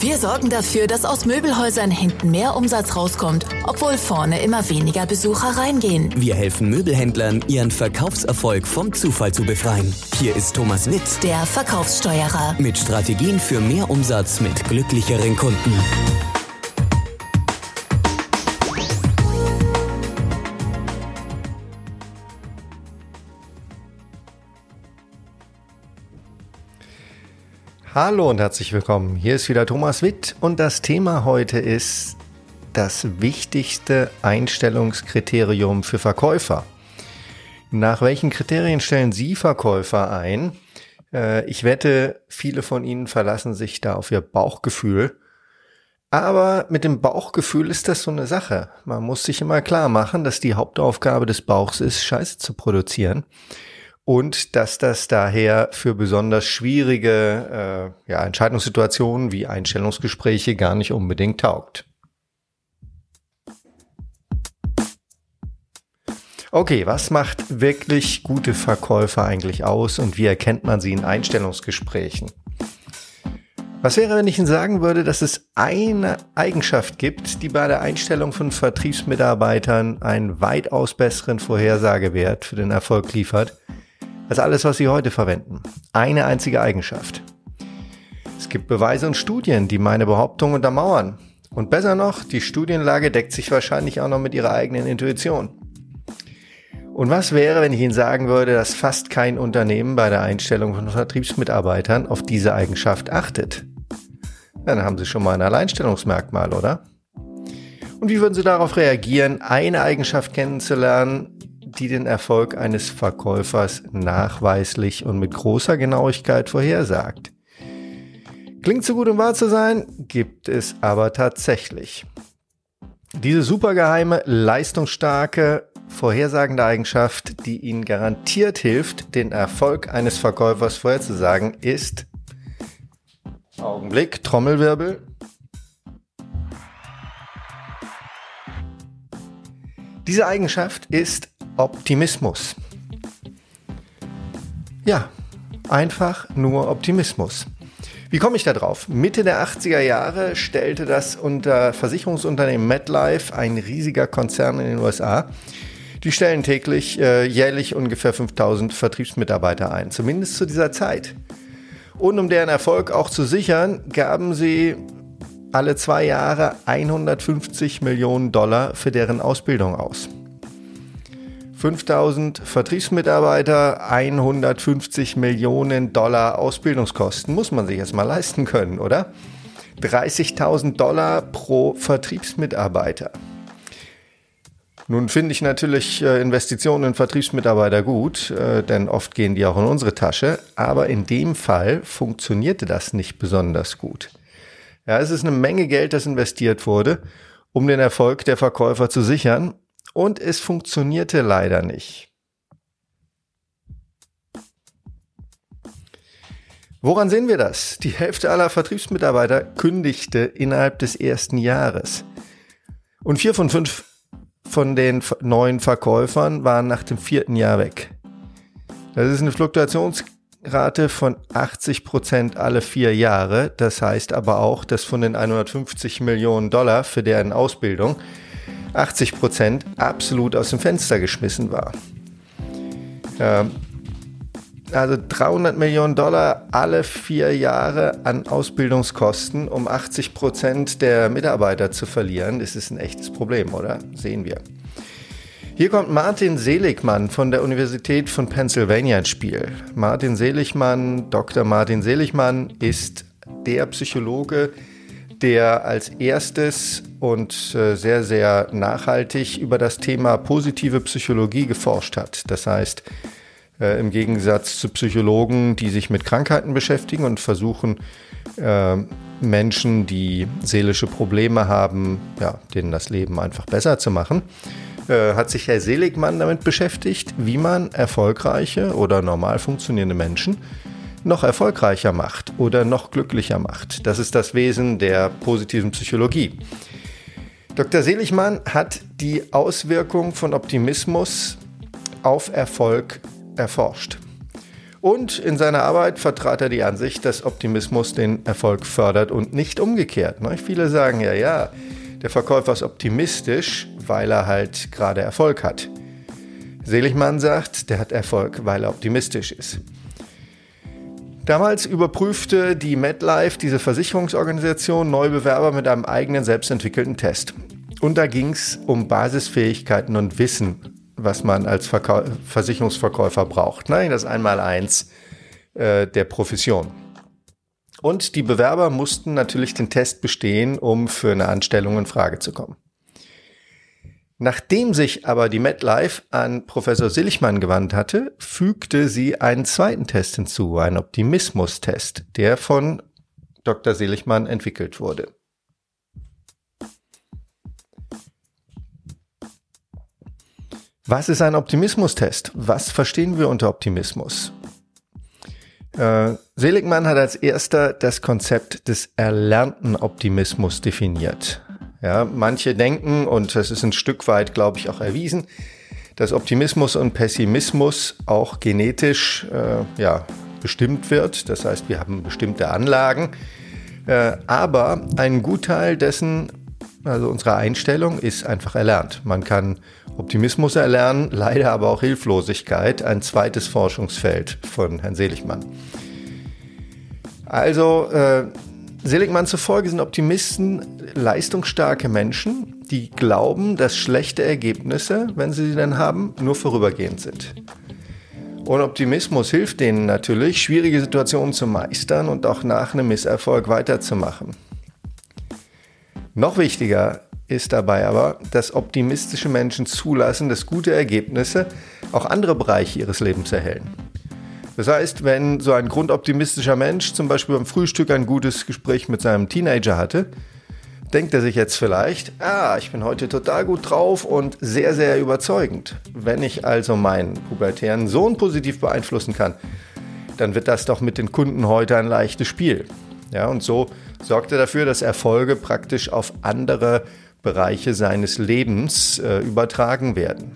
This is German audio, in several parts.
Wir sorgen dafür, dass aus Möbelhäusern hinten mehr Umsatz rauskommt, obwohl vorne immer weniger Besucher reingehen. Wir helfen Möbelhändlern, ihren Verkaufserfolg vom Zufall zu befreien. Hier ist Thomas Witt, Der Verkaufssteuerer. mit Strategien für mehr Umsatz mit glücklicheren Kunden. Hallo und herzlich willkommen. Hier ist wieder Thomas Witt und das Thema heute ist das wichtigste Einstellungskriterium für Verkäufer. Nach welchen Kriterien stellen Sie Verkäufer ein? Äh, Ich wette, viele von Ihnen verlassen sich da auf ihr Bauchgefühl. Aber mit dem Bauchgefühl ist das so eine Sache. Man muss sich immer klar machen, dass die Hauptaufgabe des Bauchs ist, Scheiße zu produzieren und dass das daher für besonders schwierige äh, ja, Entscheidungssituationen wie Einstellungsgespräche gar nicht unbedingt taugt. Okay, was macht wirklich gute Verkäufer eigentlich aus und wie erkennt man sie in Einstellungsgesprächen? Was wäre, wenn ich Ihnen sagen würde, dass es eine Eigenschaft gibt, die bei der Einstellung von Vertriebsmitarbeitern einen weitaus besseren Vorhersagewert für den Erfolg liefert, als alles, was Sie heute verwenden. Eine einzige Eigenschaft. Es gibt Beweise und Studien, die meine Behauptung untermauern. Und besser noch, die Studienlage deckt sich wahrscheinlich auch noch mit Ihrer eigenen Intuition. Und was wäre, wenn ich Ihnen sagen würde, dass fast kein Unternehmen bei der Einstellung von Vertriebsmitarbeitern auf diese Eigenschaft achtet? Dann haben Sie schon mal ein Alleinstellungsmerkmal, oder? Und wie würden Sie darauf reagieren, eine Eigenschaft kennenzulernen, die den Erfolg eines Verkäufers nachweislich und mit großer Genauigkeit vorhersagt? Klingt so gut, um wahr zu sein, gibt es aber tatsächlich. Diese supergeheime, leistungsstarke, vorhersagende Eigenschaft, die Ihnen garantiert hilft, den Erfolg eines Verkäufers vorherzusagen, ist Augenblick, Trommelwirbel. Diese Eigenschaft ist Optimismus. Ja, einfach nur Optimismus. Wie komme ich da drauf? Mitte der 80er Jahre stellte das unter Versicherungsunternehmen MetLife, ein riesiger Konzern in den USA. Die stellen täglich, äh, jährlich ungefähr 5000 Vertriebsmitarbeiter ein, zumindest zu dieser Zeit. Und um deren Erfolg auch zu sichern, gaben sie alle zwei Jahre 150 Millionen Dollar für deren Ausbildung aus. 5000 Vertriebsmitarbeiter, 150 Millionen Dollar Ausbildungskosten. Muss man sich erstmal leisten können, oder? 30.000 Dollar pro Vertriebsmitarbeiter. Nun finde ich natürlich äh, Investitionen in Vertriebsmitarbeiter gut, äh, denn oft gehen die auch in unsere Tasche. Aber in dem Fall funktionierte das nicht besonders gut. Ja, es ist eine Menge Geld, das investiert wurde, um den Erfolg der Verkäufer zu sichern. Und es funktionierte leider nicht. Woran sehen wir das? Die Hälfte aller Vertriebsmitarbeiter kündigte innerhalb des ersten Jahres. Und vier von fünf von den neuen Verkäufern waren nach dem vierten Jahr weg. Das ist eine Fluktuationsrate von 80 Prozent alle vier Jahre. Das heißt aber auch, dass von den 150 Millionen Dollar für deren Ausbildung 80 Prozent absolut aus dem Fenster geschmissen war. Ähm, also 300 Millionen Dollar alle vier Jahre an Ausbildungskosten, um 80 Prozent der Mitarbeiter zu verlieren. Das ist ein echtes Problem, oder? Sehen wir. Hier kommt Martin Seligmann von der Universität von Pennsylvania ins Spiel. Martin Seligmann, Dr. Martin Seligmann ist der Psychologe, der als erstes und äh, sehr, sehr nachhaltig über das Thema positive Psychologie geforscht hat. Das heißt, äh, im Gegensatz zu Psychologen, die sich mit Krankheiten beschäftigen und versuchen, äh, Menschen, die seelische Probleme haben, ja, denen das Leben einfach besser zu machen, hat sich Herr Seligmann damit beschäftigt, wie man erfolgreiche oder normal funktionierende Menschen noch erfolgreicher macht oder noch glücklicher macht. Das ist das Wesen der positiven Psychologie. Dr. Seligmann hat die Auswirkung von Optimismus auf Erfolg erforscht. Und in seiner Arbeit vertrat er die Ansicht, dass Optimismus den Erfolg fördert und nicht umgekehrt. Ne? Viele sagen ja, ja, der Verkäufer ist optimistisch, weil er halt gerade Erfolg hat. Seligmann sagt, der hat Erfolg, weil er optimistisch ist. Damals überprüfte die MetLife, diese Versicherungsorganisation, neue Bewerber mit einem eigenen selbstentwickelten Test. Und da ging es um Basisfähigkeiten und Wissen, was man als Verkau Versicherungsverkäufer braucht. Nein, das Einmaleins äh, der Profession. Und die Bewerber mussten natürlich den Test bestehen, um für eine Anstellung in Frage zu kommen. Nachdem sich aber die MetLife an Professor Sillichmann gewandt hatte, fügte sie einen zweiten Test hinzu, einen Optimismus-Test, der von Dr. Seligmann entwickelt wurde. Was ist ein Optimismus-Test? Was verstehen wir unter Optimismus? Äh, Seligmann hat als erster das Konzept des erlernten Optimismus definiert. Ja, manche denken, und das ist ein Stück weit, glaube ich, auch erwiesen, dass Optimismus und Pessimismus auch genetisch äh, ja, bestimmt wird. Das heißt, wir haben bestimmte Anlagen. Äh, aber ein Gutteil dessen, also unserer Einstellung, ist einfach erlernt. Man kann Optimismus erlernen, leider aber auch Hilflosigkeit, ein zweites Forschungsfeld von Herrn Seligmann. Also äh, Seligmann zufolge sind Optimisten leistungsstarke Menschen, die glauben, dass schlechte Ergebnisse, wenn sie sie denn haben, nur vorübergehend sind. Und Optimismus hilft denen natürlich, schwierige Situationen zu meistern und auch nach einem Misserfolg weiterzumachen. Noch wichtiger ist dabei aber, dass optimistische Menschen zulassen, dass gute Ergebnisse auch andere Bereiche ihres Lebens erhellen. Das heißt, wenn so ein grundoptimistischer Mensch zum Beispiel beim Frühstück ein gutes Gespräch mit seinem Teenager hatte, denkt er sich jetzt vielleicht, ah, ich bin heute total gut drauf und sehr, sehr überzeugend. Wenn ich also meinen pubertären Sohn positiv beeinflussen kann, dann wird das doch mit den Kunden heute ein leichtes Spiel. Ja, und so sorgt er dafür, dass Erfolge praktisch auf andere Bereiche seines Lebens äh, übertragen werden.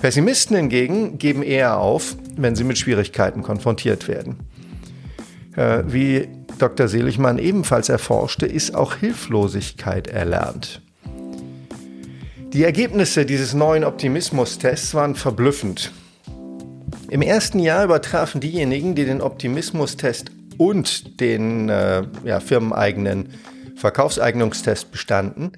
Pessimisten hingegen geben eher auf, wenn sie mit Schwierigkeiten konfrontiert werden. Äh, wie Dr. Seligmann ebenfalls erforschte, ist auch Hilflosigkeit erlernt. Die Ergebnisse dieses neuen Optimismus-Tests waren verblüffend. Im ersten Jahr übertrafen diejenigen, die den Optimismus-Test und den äh, ja, firmeneigenen Verkaufseignungstest bestanden,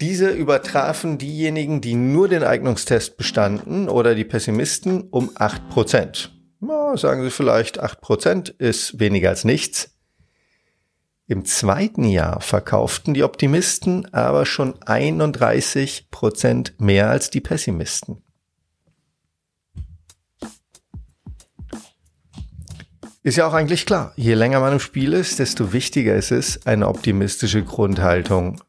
diese übertrafen diejenigen, die nur den Eignungstest bestanden oder die Pessimisten um 8%. Na, sagen Sie vielleicht, 8% ist weniger als nichts. Im zweiten Jahr verkauften die Optimisten aber schon 31% mehr als die Pessimisten. Ist ja auch eigentlich klar, je länger man im Spiel ist, desto wichtiger ist es, eine optimistische Grundhaltung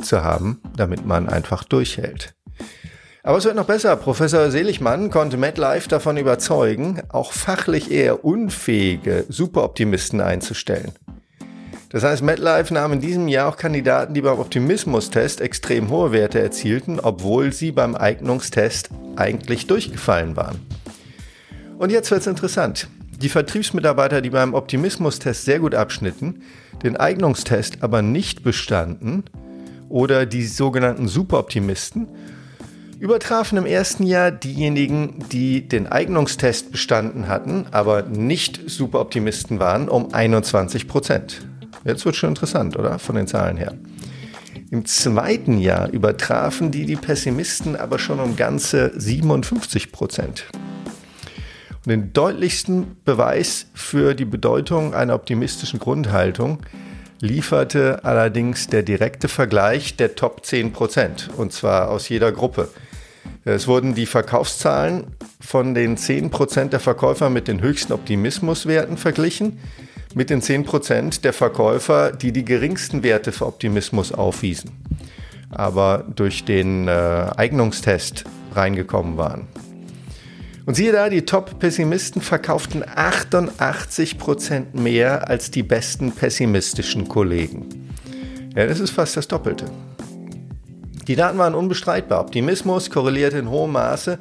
zu haben, damit man einfach durchhält. Aber es wird noch besser. Professor Seligmann konnte MetLife davon überzeugen, auch fachlich eher unfähige Superoptimisten einzustellen. Das heißt, MetLife nahm in diesem Jahr auch Kandidaten, die beim Optimismus-Test extrem hohe Werte erzielten, obwohl sie beim Eignungstest eigentlich durchgefallen waren. Und jetzt wird es interessant. Die Vertriebsmitarbeiter, die beim Optimismus-Test sehr gut abschnitten, den Eignungstest aber nicht bestanden, oder die sogenannten Superoptimisten übertrafen im ersten Jahr diejenigen, die den Eignungstest bestanden hatten, aber nicht Superoptimisten waren, um 21 Prozent. Jetzt wird schon interessant, oder? Von den Zahlen her. Im zweiten Jahr übertrafen die die Pessimisten aber schon um ganze 57 Prozent. Den deutlichsten Beweis für die Bedeutung einer optimistischen Grundhaltung lieferte allerdings der direkte Vergleich der Top 10 Prozent, und zwar aus jeder Gruppe. Es wurden die Verkaufszahlen von den 10 Prozent der Verkäufer mit den höchsten Optimismuswerten verglichen, mit den 10 Prozent der Verkäufer, die die geringsten Werte für Optimismus aufwiesen, aber durch den äh, Eignungstest reingekommen waren. Und siehe da, die Top-Pessimisten verkauften 88% mehr als die besten pessimistischen Kollegen. Ja, das ist fast das Doppelte. Die Daten waren unbestreitbar. Optimismus korreliert in hohem Maße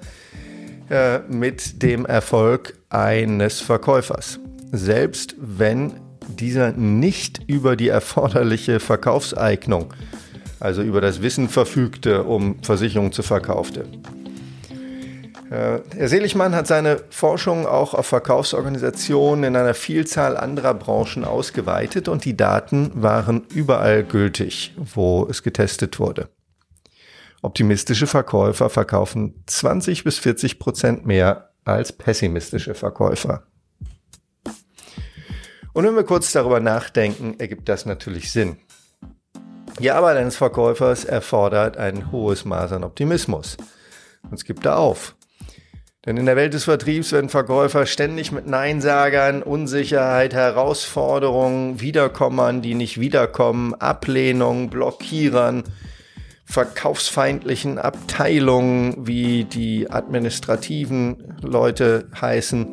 äh, mit dem Erfolg eines Verkäufers. Selbst wenn dieser nicht über die erforderliche Verkaufseignung, also über das Wissen verfügte, um Versicherungen zu verkaufen. Äh, Herr Seligmann hat seine Forschung auch auf Verkaufsorganisationen in einer Vielzahl anderer Branchen ausgeweitet und die Daten waren überall gültig, wo es getestet wurde. Optimistische Verkäufer verkaufen 20 bis 40 Prozent mehr als pessimistische Verkäufer. Und wenn wir kurz darüber nachdenken, ergibt das natürlich Sinn. Die Arbeit eines Verkäufers erfordert ein hohes Maß an Optimismus. Sonst gibt er auf. Denn in der Welt des Vertriebs werden Verkäufer ständig mit Neinsagern, Unsicherheit, Herausforderungen, Wiederkommern, die nicht wiederkommen, Ablehnung, Blockierern, verkaufsfeindlichen Abteilungen, wie die administrativen Leute heißen,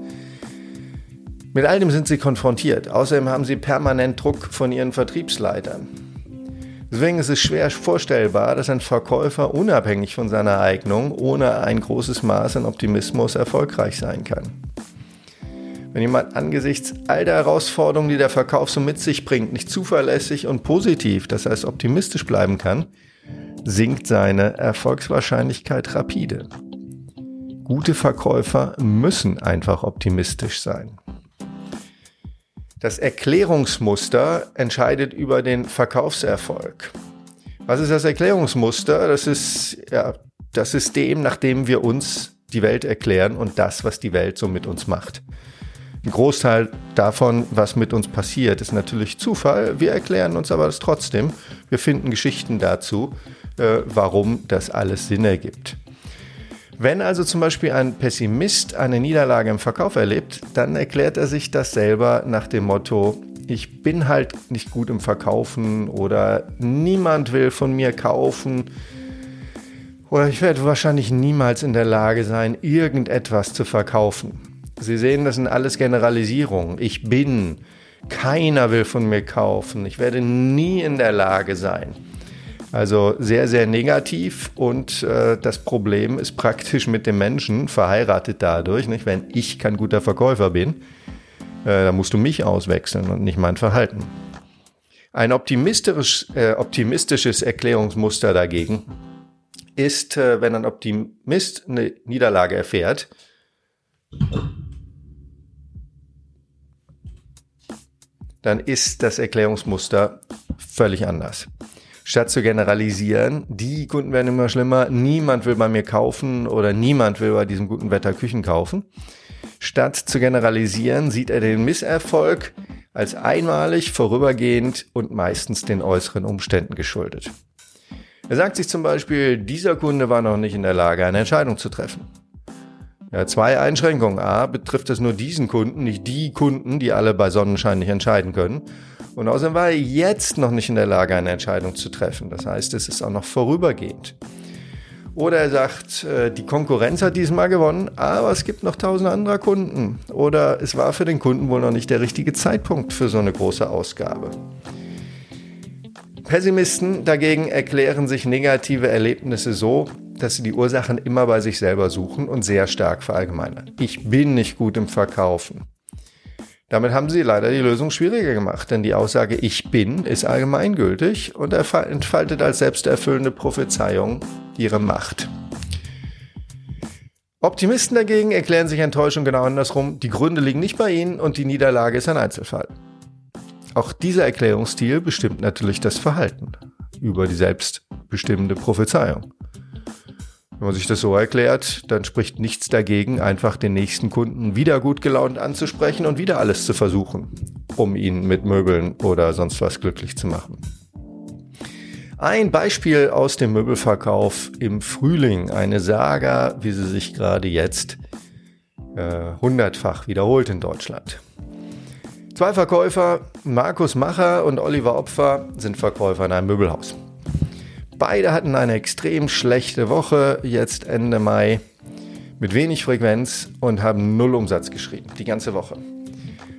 mit all dem sind sie konfrontiert. Außerdem haben sie permanent Druck von ihren Vertriebsleitern. Deswegen ist es schwer vorstellbar, dass ein Verkäufer unabhängig von seiner Eignung ohne ein großes Maß an Optimismus erfolgreich sein kann. Wenn jemand angesichts all der Herausforderungen, die der Verkauf so mit sich bringt, nicht zuverlässig und positiv, das heißt optimistisch bleiben kann, sinkt seine Erfolgswahrscheinlichkeit rapide. Gute Verkäufer müssen einfach optimistisch sein. Das Erklärungsmuster entscheidet über den Verkaufserfolg. Was ist das Erklärungsmuster? Das ist ja, das System, nach dem wir uns die Welt erklären und das, was die Welt so mit uns macht. Ein Großteil davon, was mit uns passiert, ist natürlich Zufall. Wir erklären uns aber das trotzdem. Wir finden Geschichten dazu, äh, warum das alles Sinn ergibt. Wenn also zum Beispiel ein Pessimist eine Niederlage im Verkauf erlebt, dann erklärt er sich das selber nach dem Motto, ich bin halt nicht gut im Verkaufen oder niemand will von mir kaufen oder ich werde wahrscheinlich niemals in der Lage sein, irgendetwas zu verkaufen. Sie sehen, das sind alles Generalisierungen. Ich bin, keiner will von mir kaufen, ich werde nie in der Lage sein. Also sehr, sehr negativ und äh, das Problem ist praktisch mit dem Menschen verheiratet dadurch. Nicht? Wenn ich kein guter Verkäufer bin, äh, dann musst du mich auswechseln und nicht mein Verhalten. Ein optimistisch, äh, optimistisches Erklärungsmuster dagegen ist, äh, wenn ein Optimist eine Niederlage erfährt, dann ist das Erklärungsmuster völlig anders statt zu generalisieren, die Kunden werden immer schlimmer, niemand will bei mir kaufen oder niemand will bei diesem guten Wetter Küchen kaufen. Statt zu generalisieren, sieht er den Misserfolg als einmalig, vorübergehend und meistens den äußeren Umständen geschuldet. Er sagt sich zum Beispiel, dieser Kunde war noch nicht in der Lage, eine Entscheidung zu treffen. Ja, zwei Einschränkungen. A, betrifft es nur diesen Kunden, nicht die Kunden, die alle bei Sonnenschein nicht entscheiden können. Und außerdem war er jetzt noch nicht in der Lage, eine Entscheidung zu treffen. Das heißt, es ist auch noch vorübergehend. Oder er sagt, äh, die Konkurrenz hat diesmal gewonnen, aber es gibt noch tausend andere Kunden. Oder es war für den Kunden wohl noch nicht der richtige Zeitpunkt für so eine große Ausgabe. Pessimisten dagegen erklären sich negative Erlebnisse so, dass sie die Ursachen immer bei sich selber suchen und sehr stark verallgemeinern. Ich bin nicht gut im Verkaufen. Damit haben sie leider die Lösung schwieriger gemacht, denn die Aussage Ich bin ist allgemeingültig und entfaltet als selbsterfüllende Prophezeiung ihre Macht. Optimisten dagegen erklären sich Enttäuschung genau andersrum. Die Gründe liegen nicht bei ihnen und die Niederlage ist ein Einzelfall. Auch dieser Erklärungsstil bestimmt natürlich das Verhalten über die selbstbestimmende Prophezeiung. Wenn man sich das so erklärt, dann spricht nichts dagegen, einfach den nächsten Kunden wieder gut gelaunt anzusprechen und wieder alles zu versuchen, um ihn mit Möbeln oder sonst was glücklich zu machen. Ein Beispiel aus dem Möbelverkauf im Frühling, eine Saga, wie sie sich gerade jetzt äh, hundertfach wiederholt in Deutschland. Zwei Verkäufer, Markus Macher und Oliver Opfer, sind Verkäufer in einem Möbelhaus. Beide hatten eine extrem schlechte Woche, jetzt Ende Mai, mit wenig Frequenz und haben null Umsatz geschrieben, die ganze Woche.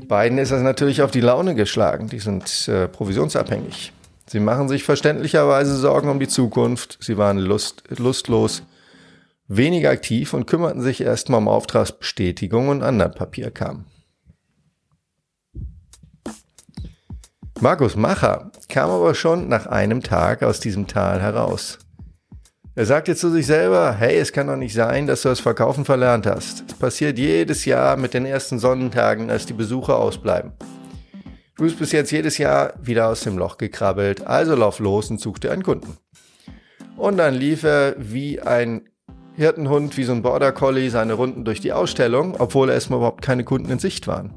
Beiden ist das natürlich auf die Laune geschlagen, die sind äh, provisionsabhängig. Sie machen sich verständlicherweise Sorgen um die Zukunft, sie waren lust, lustlos weniger aktiv und kümmerten sich erstmal um Auftragsbestätigung und anderen Papierkram. Markus Macher kam aber schon nach einem Tag aus diesem Tal heraus. Er sagte zu sich selber, hey, es kann doch nicht sein, dass du das Verkaufen verlernt hast. Es passiert jedes Jahr mit den ersten Sonnentagen, als die Besucher ausbleiben. Du bist bis jetzt jedes Jahr wieder aus dem Loch gekrabbelt, also lauf los und such dir einen Kunden. Und dann lief er wie ein Hirtenhund, wie so ein Border Collie seine Runden durch die Ausstellung, obwohl erstmal überhaupt keine Kunden in Sicht waren.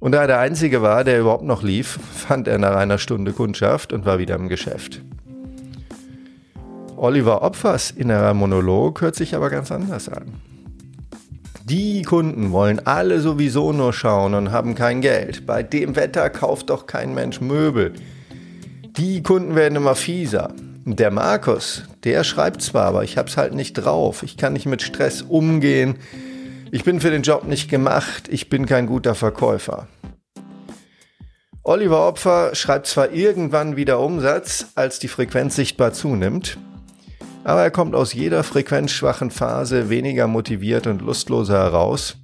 Und da er der Einzige war, der überhaupt noch lief, fand er nach einer Stunde Kundschaft und war wieder im Geschäft. Oliver Opfers innerer Monolog hört sich aber ganz anders an. Die Kunden wollen alle sowieso nur schauen und haben kein Geld. Bei dem Wetter kauft doch kein Mensch Möbel. Die Kunden werden immer fieser. Der Markus, der schreibt zwar, aber ich hab's halt nicht drauf. Ich kann nicht mit Stress umgehen. Ich bin für den Job nicht gemacht. Ich bin kein guter Verkäufer. Oliver Opfer schreibt zwar irgendwann wieder Umsatz, als die Frequenz sichtbar zunimmt, aber er kommt aus jeder frequenzschwachen Phase weniger motiviert und lustloser heraus,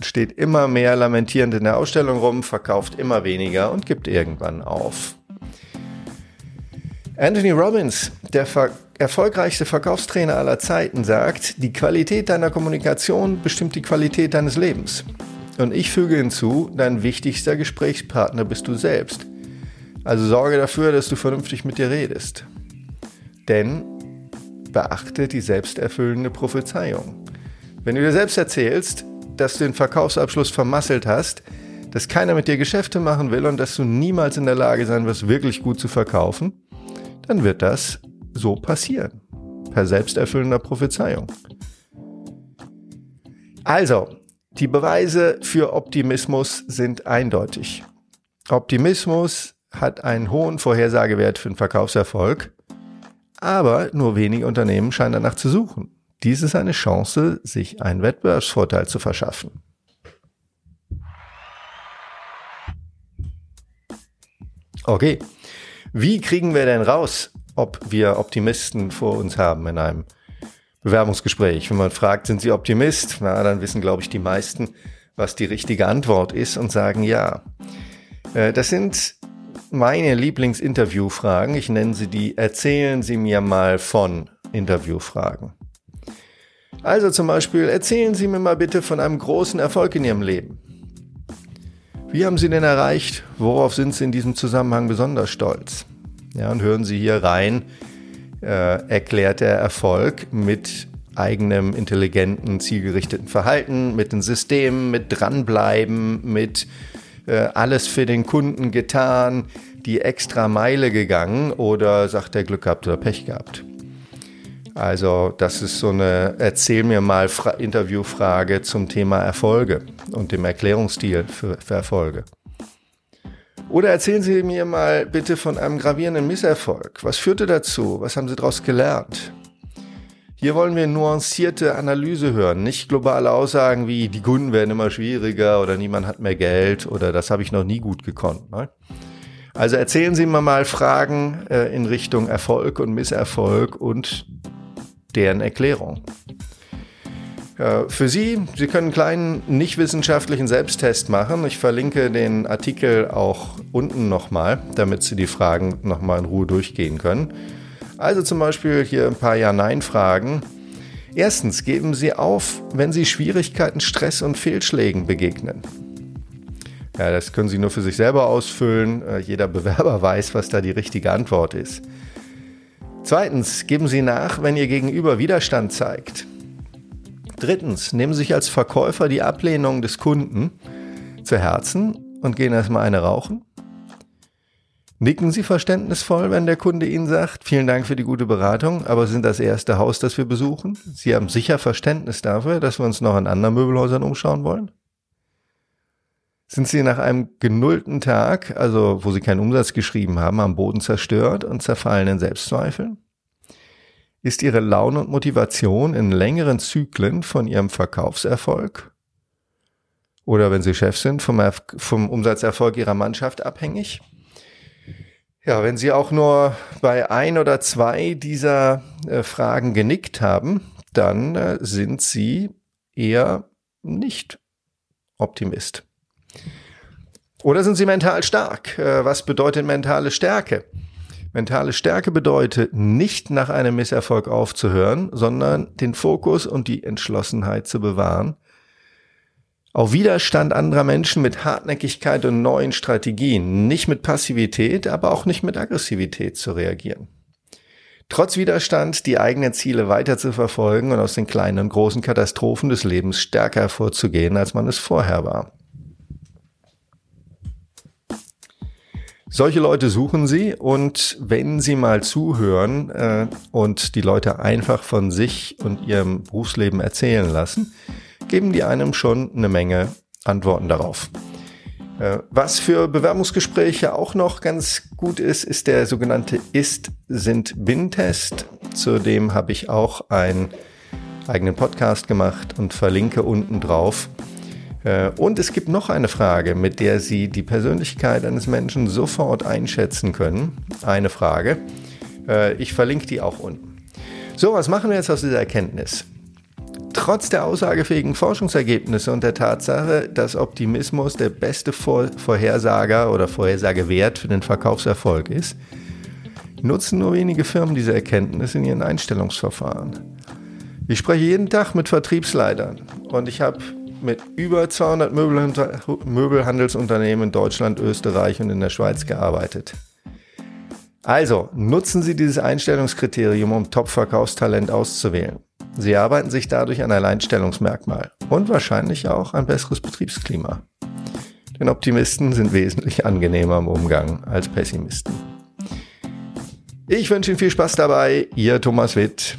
steht immer mehr lamentierend in der Ausstellung rum, verkauft immer weniger und gibt irgendwann auf. Anthony Robbins, der ver erfolgreichste Verkaufstrainer aller Zeiten, sagt, die Qualität deiner Kommunikation bestimmt die Qualität deines Lebens. Und ich füge hinzu, dein wichtigster Gesprächspartner bist du selbst. Also sorge dafür, dass du vernünftig mit dir redest. Denn beachte die selbsterfüllende Prophezeiung. Wenn du dir selbst erzählst, dass du den Verkaufsabschluss vermasselt hast, dass keiner mit dir Geschäfte machen will und dass du niemals in der Lage sein wirst, wirklich gut zu verkaufen, dann wird das so passieren. Per selbsterfüllender Prophezeiung. Also, die Beweise für Optimismus sind eindeutig. Optimismus hat einen hohen Vorhersagewert für den Verkaufserfolg aber nur wenige Unternehmen scheinen danach zu suchen. Dies ist eine Chance, sich einen Wettbewerbsvorteil zu verschaffen. Okay, wie kriegen wir denn raus, ob wir Optimisten vor uns haben in einem Bewerbungsgespräch? Wenn man fragt, sind Sie Optimist? Na, dann wissen, glaube ich, die meisten, was die richtige Antwort ist und sagen ja. Äh, das sind meine Lieblingsinterviewfragen. Ich nenne sie die Erzählen Sie mir mal von Interviewfragen. Also zum Beispiel, erzählen Sie mir mal bitte von einem großen Erfolg in Ihrem Leben. Wie haben Sie den erreicht? Worauf sind Sie in diesem Zusammenhang besonders stolz? Ja, und hören Sie hier rein, äh, erklärt der Erfolg mit eigenem intelligenten, zielgerichteten Verhalten, mit den Systemen, mit dranbleiben, mit äh, alles für den Kunden getan, die extra Meile gegangen oder sagt er Glück gehabt oder Pech gehabt? Also das ist so eine Erzähl mir mal Fra Interviewfrage zum Thema Erfolge und dem Erklärungsstil für, für Erfolge. Oder erzählen Sie mir mal bitte von einem gravierenden Misserfolg. Was führte dazu? Was haben Sie daraus gelernt? Hier wollen wir nuancierte Analyse hören, nicht globale Aussagen wie die Kunden werden immer schwieriger oder niemand hat mehr Geld oder das habe ich noch nie gut gekonnt. Ne? Also erzählen Sie mir mal Fragen äh, in Richtung Erfolg und Misserfolg und deren Erklärung. Äh, für Sie, Sie können einen kleinen nicht wissenschaftlichen Selbsttest machen. Ich verlinke den Artikel auch unten nochmal, damit Sie die Fragen nochmal in Ruhe durchgehen können. Also zum Beispiel hier ein paar Ja-Nein-Fragen. Erstens, geben Sie auf, wenn Sie Schwierigkeiten, Stress und Fehlschlägen begegnen. Ja, das können Sie nur für sich selber ausfüllen. Äh, jeder Bewerber weiß, was da die richtige Antwort ist. Zweitens, geben Sie nach, wenn Ihr Gegenüber Widerstand zeigt. Drittens, nehmen Sie sich als Verkäufer die Ablehnung des Kunden zu Herzen und gehen erstmal eine rauchen. Nicken Sie verständnisvoll, wenn der Kunde Ihnen sagt, vielen Dank für die gute Beratung, aber sind das erste Haus, das wir besuchen? Sie haben sicher Verständnis dafür, dass wir uns noch in anderen Möbelhäusern umschauen wollen? Sind Sie nach einem genullten Tag, also wo Sie keinen Umsatz geschrieben haben, am Boden zerstört und zerfallen in Selbstzweifeln? Ist Ihre Laune und Motivation in längeren Zyklen von Ihrem Verkaufserfolg oder wenn Sie Chef sind, vom, vom Umsatzerfolg Ihrer Mannschaft abhängig? Ja, wenn Sie auch nur bei ein oder zwei dieser äh, Fragen genickt haben, dann äh, sind Sie eher nicht Optimist. Oder sind Sie mental stark? Äh, was bedeutet mentale Stärke? Mentale Stärke bedeutet, nicht nach einem Misserfolg aufzuhören, sondern den Fokus und die Entschlossenheit zu bewahren. Auf Widerstand anderer Menschen mit Hartnäckigkeit und neuen Strategien, nicht mit Passivität, aber auch nicht mit Aggressivität zu reagieren. Trotz Widerstand die eigenen Ziele weiter zu verfolgen und aus den kleinen und großen Katastrophen des Lebens stärker hervorzugehen, als man es vorher war. Solche Leute suchen sie und wenn sie mal zuhören äh, und die Leute einfach von sich und ihrem Berufsleben erzählen lassen, geben die einem schon eine Menge Antworten darauf. Äh, was für Bewerbungsgespräche auch noch ganz gut ist, ist der sogenannte Ist-Sind-Bin-Test. Zudem habe ich auch einen eigenen Podcast gemacht und verlinke unten drauf und es gibt noch eine Frage, mit der Sie die Persönlichkeit eines Menschen sofort einschätzen können. Eine Frage. Äh, ich verlinke die auch unten. So, was machen wir jetzt aus dieser Erkenntnis? Trotz der aussagefähigen Forschungsergebnisse und der Tatsache, dass Optimismus der beste Vorhersager oder Vorhersagewert für den Verkaufserfolg ist, nutzen nur wenige Firmen diese Erkenntnis in ihren Einstellungsverfahren. Ich spreche jeden Tag mit Vertriebsleitern und ich habe mit über 200 Möbelhandelsunternehmen in Deutschland, Österreich und in der Schweiz gearbeitet. Also nutzen Sie dieses Einstellungskriterium, um Top-Verkaufstalent auszuwählen. Sie arbeiten sich dadurch ein Alleinstellungsmerkmal und wahrscheinlich auch ein besseres Betriebsklima. Denn Optimisten sind wesentlich angenehmer im Umgang als Pessimisten. Ich wünsche Ihnen viel Spaß dabei. Ihr Thomas Witt.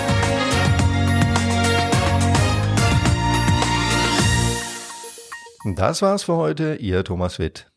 Das war's für heute, Ihr Thomas Witt.